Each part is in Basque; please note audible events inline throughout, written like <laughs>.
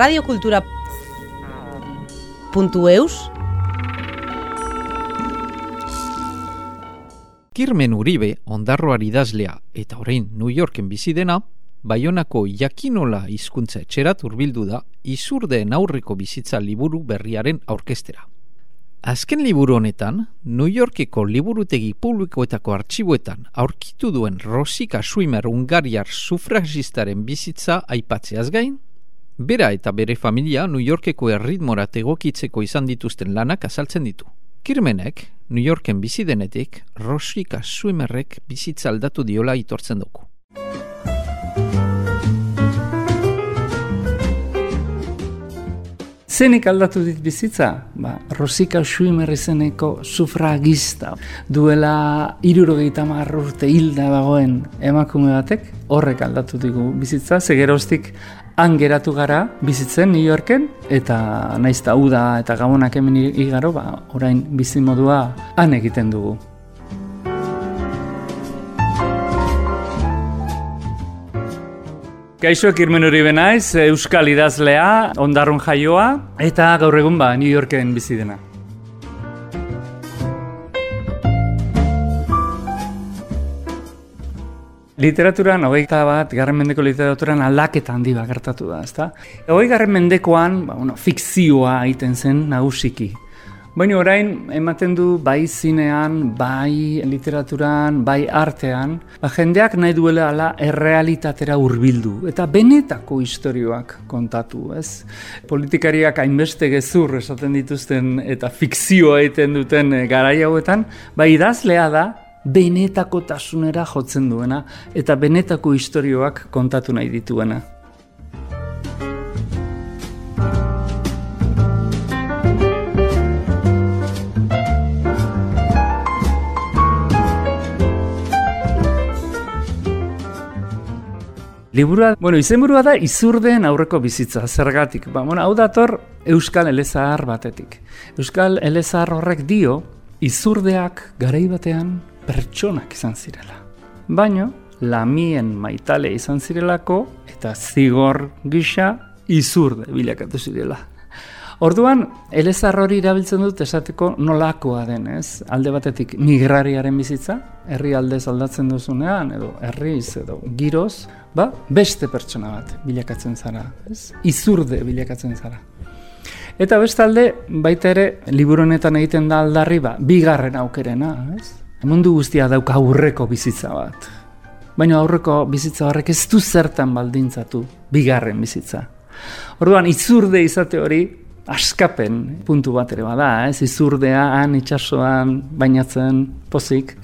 radiokultura.eus Kirmen Uribe, ondarroari idazlea eta orain New Yorken bizi dena, Baionako jakinola hizkuntza etxerat hurbildu da izurdeen aurreko bizitza liburu berriaren aurkestera. Azken liburu honetan, New Yorkeko liburutegi publikoetako artxibuetan aurkitu duen Rosika Schwimmer Ungariar sufragistaren bizitza aipatzeaz gain, bera eta bere familia New Yorkeko erritmorat egokitzeko izan dituzten lanak azaltzen ditu. Kirmenek, New Yorken bizi denetik, Rosika Schwimmerrek bizitza aldatu diola itortzen dugu. Zenik aldatu dit bizitza? Ba, Rosika Schuimer izeneko sufragista. Duela irurogeita urte hilda dagoen emakume batek, horrek aldatu digu bizitza, zegeroztik han geratu gara bizitzen New Yorken, eta naizta uda eta gabonak hemen igaro, ba, orain bizimodua han egiten dugu. Kaixo Kirmen Uribe naiz, Euskal idazlea, ondarrun jaioa, eta gaur egun ba, New Yorken bizi dena. Literaturan, hogeita bat, garren mendeko literaturan aldaketa handi bat gertatu da, ezta? Hogei garren mendekoan, ba, bueno, fikzioa egiten zen nagusiki. Baina orain ematen du bai zinean, bai literaturan, bai artean, ba, jendeak nahi duela ala errealitatera hurbildu eta benetako istorioak kontatu, ez? Politikariak hainbeste gezur esaten dituzten eta fikzioa egiten duten e, garai hauetan, bai idazlea da benetako tasunera jotzen duena eta benetako istorioak kontatu nahi dituena. Liburua, bueno, izenburua da izurdeen aurreko bizitza, zergatik. Ba, bueno, hau dator Euskal Elezahar batetik. Euskal Elezahar horrek dio, izurdeak garai batean pertsonak izan zirela. Baino, lamien maitale izan zirelako, eta zigor gisa izurde bilakatu zirela. Orduan, elezar hori erabiltzen dut esateko nolakoa denez, alde batetik migrariaren bizitza, herri aldez aldatzen duzunean, edo herriz, edo giroz, ba, beste pertsona bat bilakatzen zara, ez? izurde bilakatzen zara. Eta bestalde, baita ere, liburonetan egiten da aldarri, ba, bigarren aukerena, ez? Mundu guztia dauka aurreko bizitza bat. Baina aurreko bizitza horrek ez du zertan baldintzatu bigarren bizitza. Orduan, izurde izate hori, askapen puntu bat ere bada, ez izurdea han itsasoan bainatzen pozik.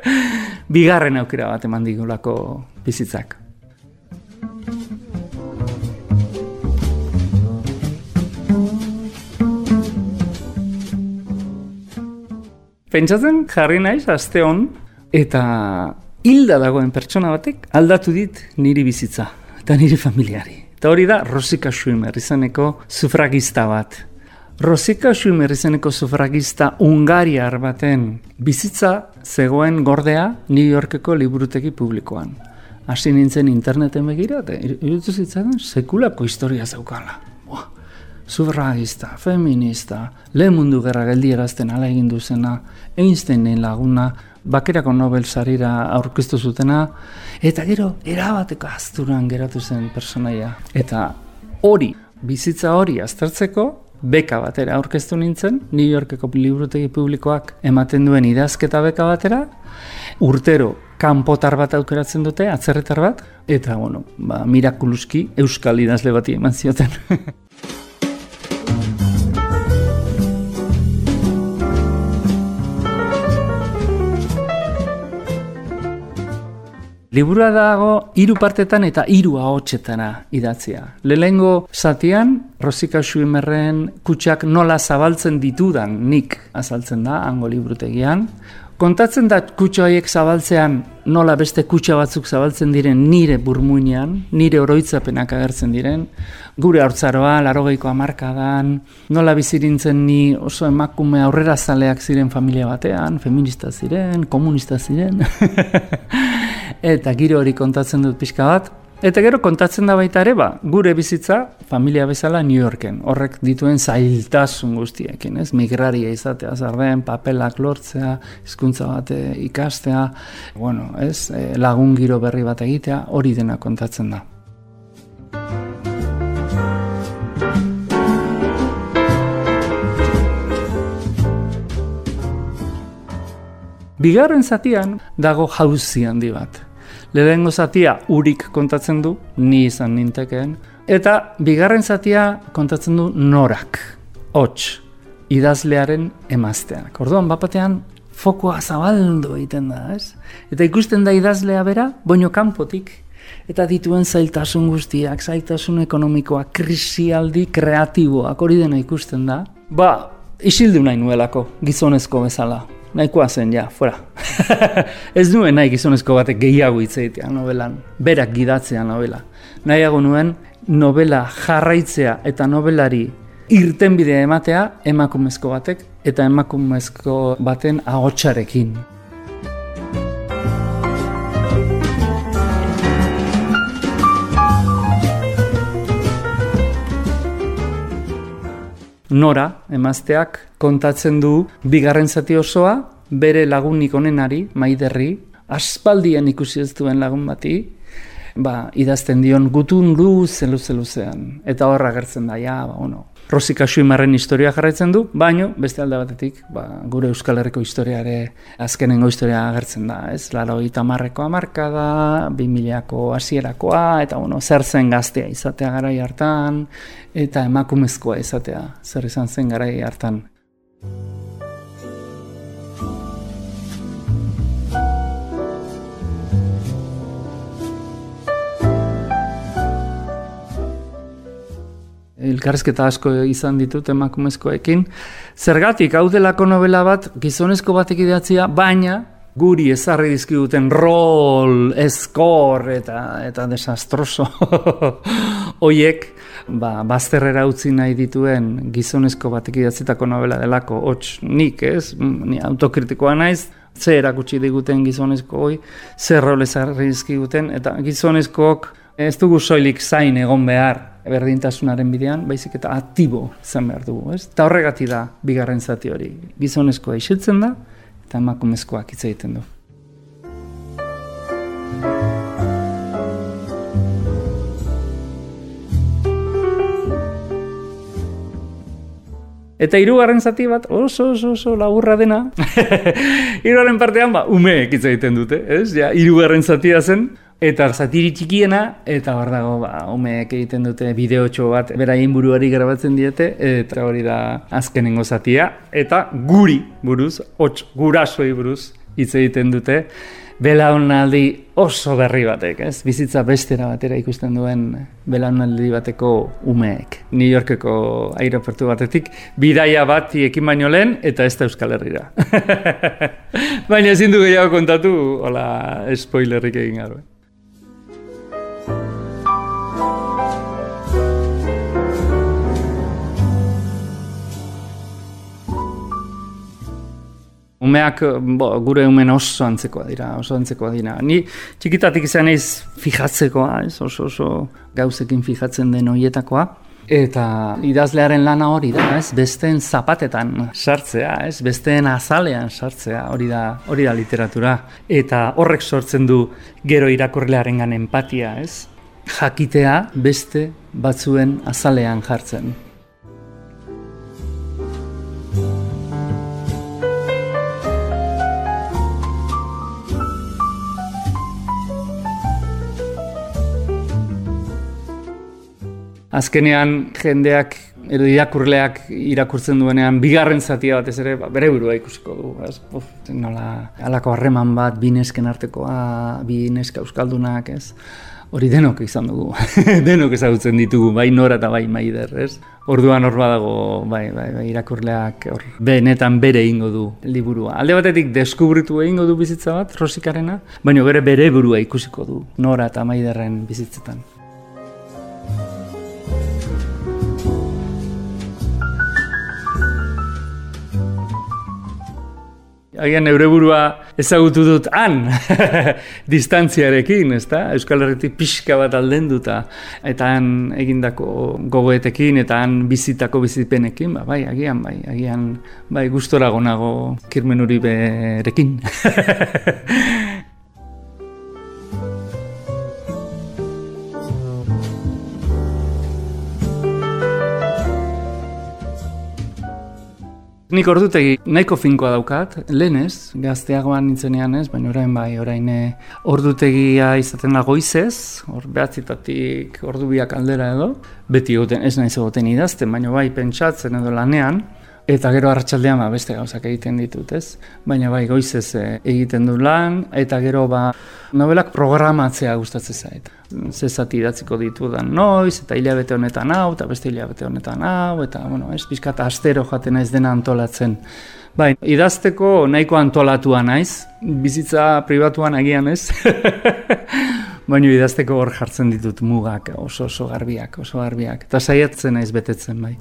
<laughs> Bigarren aukera bat eman digulako bizitzak. Pentsatzen jarri naiz aste hon eta hilda dagoen pertsona batek aldatu dit niri bizitza eta niri familiari. Eta hori da Rosika Schumer izaneko sufragista bat. Rosika Schumer izaneko sufragista Ungariar baten bizitza zegoen gordea New Yorkeko liburutegi publikoan. Hasi nintzen interneten begira, eta irutu zitzen sekulako historia zaukala. Sufragista, feminista, lehen mundu gerra geldierazten ala egin duzena, Einsteinen laguna, bakerako Nobel sarira aurkeztu zutena, eta gero, erabateko azturan geratu zen personaia. Eta hori, bizitza hori aztertzeko, beka batera aurkeztu nintzen, New Yorkeko liburutegi publikoak ematen duen idazketa beka batera, urtero kanpotar bat aukeratzen dute, atzerretar bat, eta bueno, ba, mirakuluski euskal idazle bati eman zioten. <laughs> Liburua dago hiru partetan eta hiru ahotsetara idatzia. Lehengo zatian, Rosika Schuimerren kutsak nola zabaltzen ditudan nik azaltzen da, hango liburutegian. Kontatzen da kutsa horiek zabaltzean nola beste kutsa batzuk zabaltzen diren nire burmuinean, nire oroitzapenak agertzen diren, gure haurtzaroa, larogeiko amarkadan, nola bizirintzen ni oso emakume aurrera zaleak ziren familia batean, feminista ziren, komunista ziren, <laughs> eta giro hori kontatzen dut pixka bat, Eta gero kontatzen da baita ere, ba, gure bizitza familia bezala New Yorken. Horrek dituen zailtasun guztiekin, ez? Migraria izatea, zarden, papelak lortzea, hizkuntza bat eh, ikastea, bueno, ez? Eh, lagun giro berri bat egitea, hori dena kontatzen da. Bigarren zatian dago jauzi handi bat. Lehenengo zatia urik kontatzen du, ni izan nintekeen, eta bigarren zatia kontatzen du norak, hots, idazlearen emazteak. Orduan, bapatean, fokoa zabaldo egiten da, ez? Eta ikusten da idazlea bera, boino kanpotik, eta dituen zailtasun guztiak, zailtasun ekonomikoa, krisialdi kreatiboak, hori dena ikusten da. Ba, isildu nahi nuelako, gizonezko bezala nahikoa zen, ja, fuera. <laughs> ez nuen nahi gizonezko batek gehiago hitzeitea novelan, berak gidatzea novela. Nahiago nuen novela jarraitzea eta novelari irtenbidea ematea emakumezko batek eta emakumezko baten agotxarekin. Nora, emazteak, kontatzen du bigarren zati osoa, bere lagunik onenari, maiderri, aspaldien ikusi ez duen lagun bati, ba, idazten dion gutun luz, luze luzean. Eta horra gertzen da, ja, ba, ono, Rosika Suimarren historia jarraitzen du, baino beste alde batetik, ba, gure Euskal Herriko historiare azkenengo historia agertzen da, ez? Laro marreko amarka da, bimiliako hasierakoa eta bueno, zer zen gaztea izatea garai hartan, eta emakumezkoa izatea, zer izan zen garai hartan. Elkarrezketa asko izan ditut emakumezkoekin. Zergatik, hau delako novela bat, gizonezko batek idatzia, baina guri ezarri dizkiduten rol, eskor eta, eta desastroso <laughs> hoiek ba, bazterrera utzi nahi dituen gizonezko batek idatzitako novela delako, hots nik ez, ni autokritikoa naiz, ze erakutsi diguten gizonezko hoi, zer rol ezarri dizkiguten, eta gizonezkook ez dugu soilik zain egon behar, berdintasunaren bidean, baizik eta aktibo zen behar dugu, ez? Eta horregati da bigarren zati hori. Gizonezkoa isiltzen da, eta emakumezkoak hitz egiten du. Eta hirugarren zati bat oso oso oso laburra dena. <laughs> Hirugarren partean ba umeek hitz egiten dute, ez? Ja, hirugarren zatia zen Eta zatiri txikiena, eta hor dago, ba, umeek egiten dute bideotxo bat, beraien buruari grabatzen diete, eta hori da azkenengo zatia. Eta guri buruz, hots gurasoi buruz, hitz egiten dute, belaunaldi oso berri batek, ez? Bizitza bestera batera ikusten duen belaunaldi bateko umeek. New Yorkeko aeroportu batetik, bidaia bat ekin baino lehen, eta ez da Euskal Herrira. <laughs> Baina ezin du gehiago kontatu, hola, spoilerrik egin gara. Umeak bo, gure umen oso antzekoa dira, oso antzekoa dira. Ni txikitatik izan ez fijatzekoa, ez, oso oso gauzekin fijatzen den hoietakoa. Eta idazlearen lana hori da, ez, besteen zapatetan sartzea, ez, besteen azalean sartzea, hori da, hori da literatura. Eta horrek sortzen du gero irakurlearen empatia, ez, jakitea beste batzuen azalean jartzen. Azkenean jendeak edo irakurleak irakurtzen duenean bigarren zatia batez ere ba, bere burua ikusiko du. Ez? Uf, nola alako harreman bat bi nesken artekoa, bi neska euskaldunak, ez? Hori denok izan dugu, <laughs> denok ezagutzen ditugu, bai nora eta bai maider, ez? Orduan hor badago, bai, bai, bai, irakurleak hor benetan bere ingo du liburua. Alde batetik deskubritu egingo du bizitza bat, rosikarena, baina bere bere burua ikusiko du, nora eta maiderren bizitzetan. Agian neure burua ezagutu dut han, <laughs> distantziarekin, ezta? Euskal Herritik pixka bat alden duta, eta han egindako gogoetekin, eta han bizitako bizipenekin, ba, bai, agian, bai, agian, bai, gustora gonago kirmen hori <laughs> Nik ordutegi nahiko finkoa daukat, lehenez, gazteagoan nintzenean ez, baina orain bai, orain eh, ordutegia izaten da goizez, hor behatzitatik ordu biak aldera edo, beti goten, ez nahi zegoten idazten, baina bai pentsatzen edo lanean, Eta gero arratsaldean ba, beste gauzak egiten ditut, ez? Baina bai, goizez eh, egiten du lan, eta gero ba, novelak programatzea gustatzen zait. Zezati idatziko ditu da noiz, eta hilabete honetan hau, eta beste hilabete honetan hau, eta, bueno, ez, pizkat astero jaten ez dena antolatzen. Bai, idazteko nahiko antolatua naiz, bizitza pribatuan agian ez, <laughs> baina idazteko hor jartzen ditut mugak oso oso garbiak, oso garbiak, eta saiatzen naiz betetzen bai.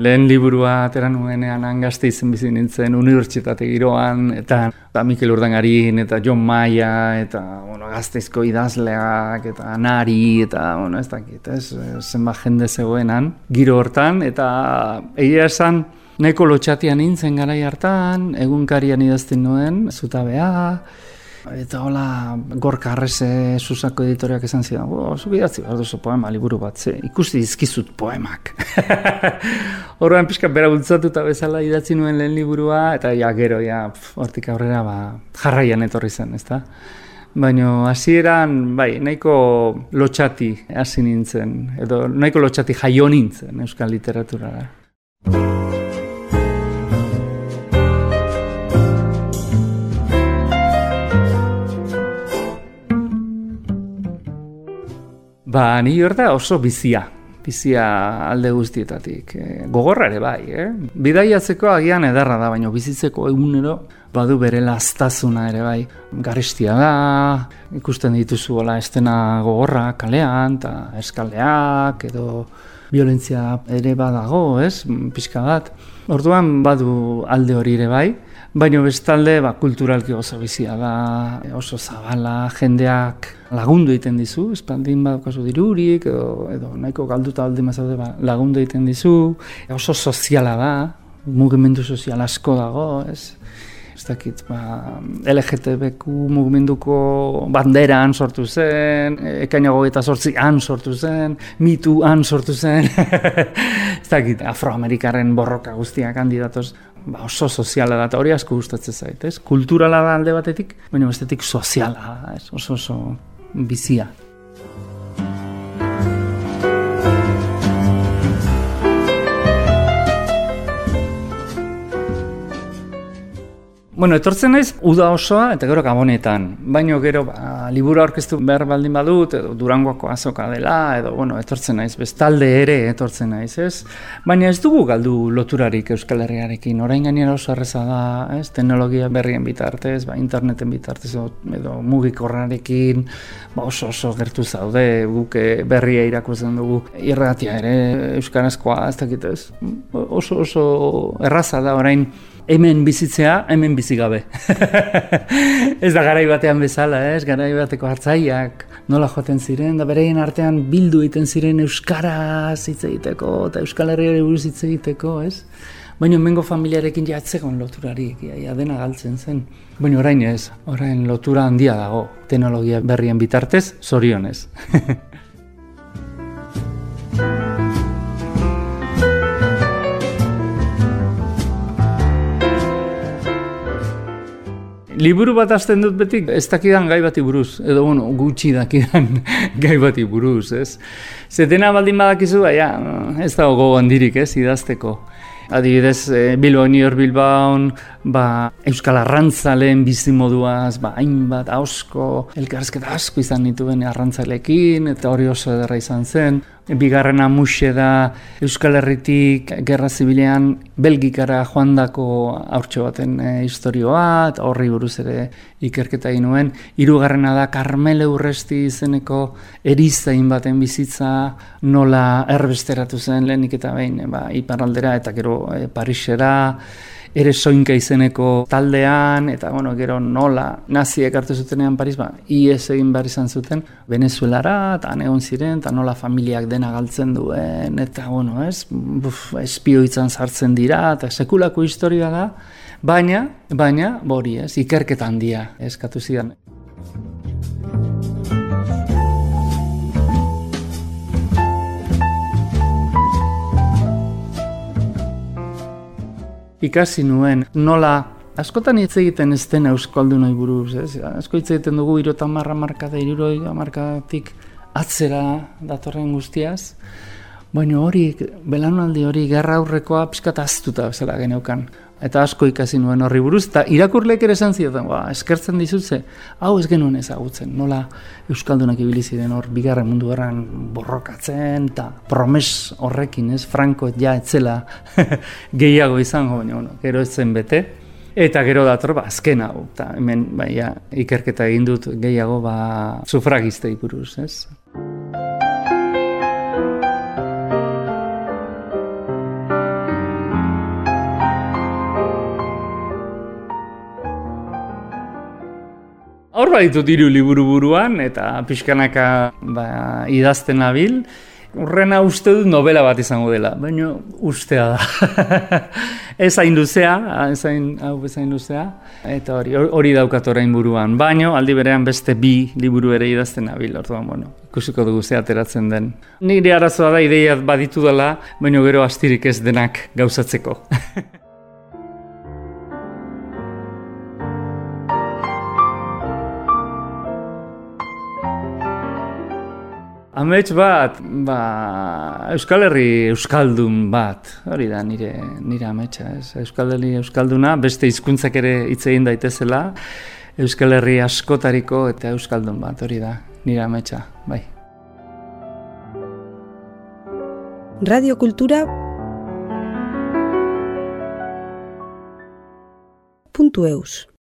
Lehen liburua atera nuenean angazte izen bizi nintzen unibertsitate giroan, eta, eta Mikel Urdangarin, eta John Maia, eta bueno, gazteizko idazleak, eta Nari, eta bueno, ez dakit, ez, zenbat jende zegoenan, giro hortan, eta egia esan, nahiko lotxatian nintzen garai hartan, egunkarian idazten nuen, zutabea, Eta hola, gorka arreze susako editoreak esan zidan, bo, zu bidatzi behar duzu poema liburu bat, ze, ikusti dizkizut poemak. <laughs> Horroan pixka bera bultzatu eta bezala idatzi nuen lehen liburua, eta ja, gero, ja, hortik aurrera, ba, jarraian etorri zen, ezta? Baina hasieran bai, nahiko lotxati hasi nintzen, edo nahiko lotxati jaio nintzen euskal literatura Ba, ni hor oso bizia, bizia alde guztietatik. E, gogorra ere bai, eh? Bidaiatzeko agian edarra da, baina bizitzeko egunero badu bere lastazuna ere bai. Garestia da, ikusten dituzu gola estena gogorra kalean, eta eskaleak, edo violentzia ere badago, ez? Pixka bat. Orduan badu alde hori ere bai. Baina bestalde, ba, kulturalki oso bizia da, oso zabala, jendeak lagundu egiten dizu, espandin badokazu dirurik, edo, edo nahiko galduta aldi mazaude ba, lagundu egiten dizu, oso soziala da, mugimendu sozial asko dago, ez? Ez dakit, ba, LGTBQ mugimenduko banderan sortu zen, ekainago eta sortzi han sortu zen, mitu han sortu zen, <laughs> ez dakit, afroamerikarren borroka guztiak kandidatoz, ba, oso soziala da, hori asko gustatzen zait, ez? Kulturala da alde batetik, baina bestetik soziala ez? Oso oso bizia. Bueno, etortzen naiz uda osoa eta gero gabonetan. Baino gero ba, liburu aurkeztu behar baldin badut edo Durangoako azoka dela edo bueno, etortzen naiz bestalde ere etortzen naiz, ez? Baina ez dugu galdu loturarik Euskal Herriarekin. Orain gainera oso erreza da, ez? Teknologia berrien bitartez, ba, interneten bitartez edo mugikorrarekin ba, oso oso gertu zaude guk berria irakurtzen dugu irratia ere euskarazkoa, ez dakit ez? Oso oso erraza da orain hemen bizitzea, hemen bizi gabe. <laughs> ez da garai batean bezala, ez? Garai bateko hartzaiak nola joaten ziren, da bereien artean bildu egiten ziren euskaraz hitz egiteko eta euskal herriari buruz hitz egiteko, ez? Baina mengo familiarekin jatzegon loturari, ja, dena galtzen zen. Baina orain ez, orain lotura handia dago, teknologia berrien bitartez, zorionez. <laughs> liburu bat azten dut betik, ez dakidan gai bati buruz, edo bueno, gutxi dakidan <laughs> gai bati buruz, ez? Zetena baldin badakizu, baina ez dago gogo handirik, ez, idazteko. Adibidez, e, Bilbao, New York Bilbao, ba, Euskal Arrantzaleen bizimoduaz, ba, hainbat, hausko, elkarrezketa asko izan nituen arrantzalekin, eta hori oso ederra izan zen. Bigarrena muxe da Euskal Herritik Gerra Zibilean Belgikara joandako aurtxo baten e, historioa, eta horri buruz ere ikerketa egin nuen. Hirugarrena da Carmele Urresti izeneko erizain baten bizitza nola erbesteratu zen lehenik eta behin, e, ba, iparaldera eta gero e, Parisera, ere soinka izeneko taldean, eta bueno, gero nola naziek hartu zutenean Paris, ba, IES egin behar izan zuten, Venezuelara, eta egon ziren, eta nola familiak dena galtzen duen, eta bueno, ez, buf, espioitzan sartzen dira, eta sekulako historia da, baina, baina, bori ez, ikerketan handia eskatu zidan. Ikasi nuen nola askotan hitz egiten ez den euskaldu nahi buruz, ez? Asko hitz egiten dugu irota marra marka da iruroi markatik atzera datorren guztiaz, baina hori, belanaldi hori, gerra aurrekoa pixkat aztuta zela geneukan eta asko ikasi nuen horri buruz, eta irakurleek ere esan zioten, ba, eskertzen dizutze, hau ez genuen ezagutzen, nola Euskaldunak ibili ziren hor, bigarren mundu erran borrokatzen, eta promes horrekin, ez, Franko ja etzela <laughs> gehiago izango, baina, bueno, gero ez zen bete, eta gero dator, ba, azken hau, eta hemen, ba, ikerketa egin dut gehiago, ba, sufragistei buruz, ez. Hor baditu diru liburu buruan, eta pixkanaka ba, idazten nabil. Urrena uste dut novela bat izango dela, baina ustea da. <laughs> ez hain luzea, ez hain, hau bezain luzea, eta hori, hori daukat orain buruan. Baina aldi berean beste bi liburu ere idazten nabil, orduan, bueno, ikusiko dugu ze ateratzen den. Nire arazoa da ideia baditu dela, baina gero astirik ez denak gauzatzeko. <laughs> Amets bat, ba, Euskal Herri Euskaldun bat, hori da nire, nire ametsa, ez? Euskal Herri Euskalduna, beste hizkuntzak ere hitz egin daitezela, Euskal Herri askotariko eta Euskaldun bat, hori da nire ametsa, bai. Radio Kultura puntu eus.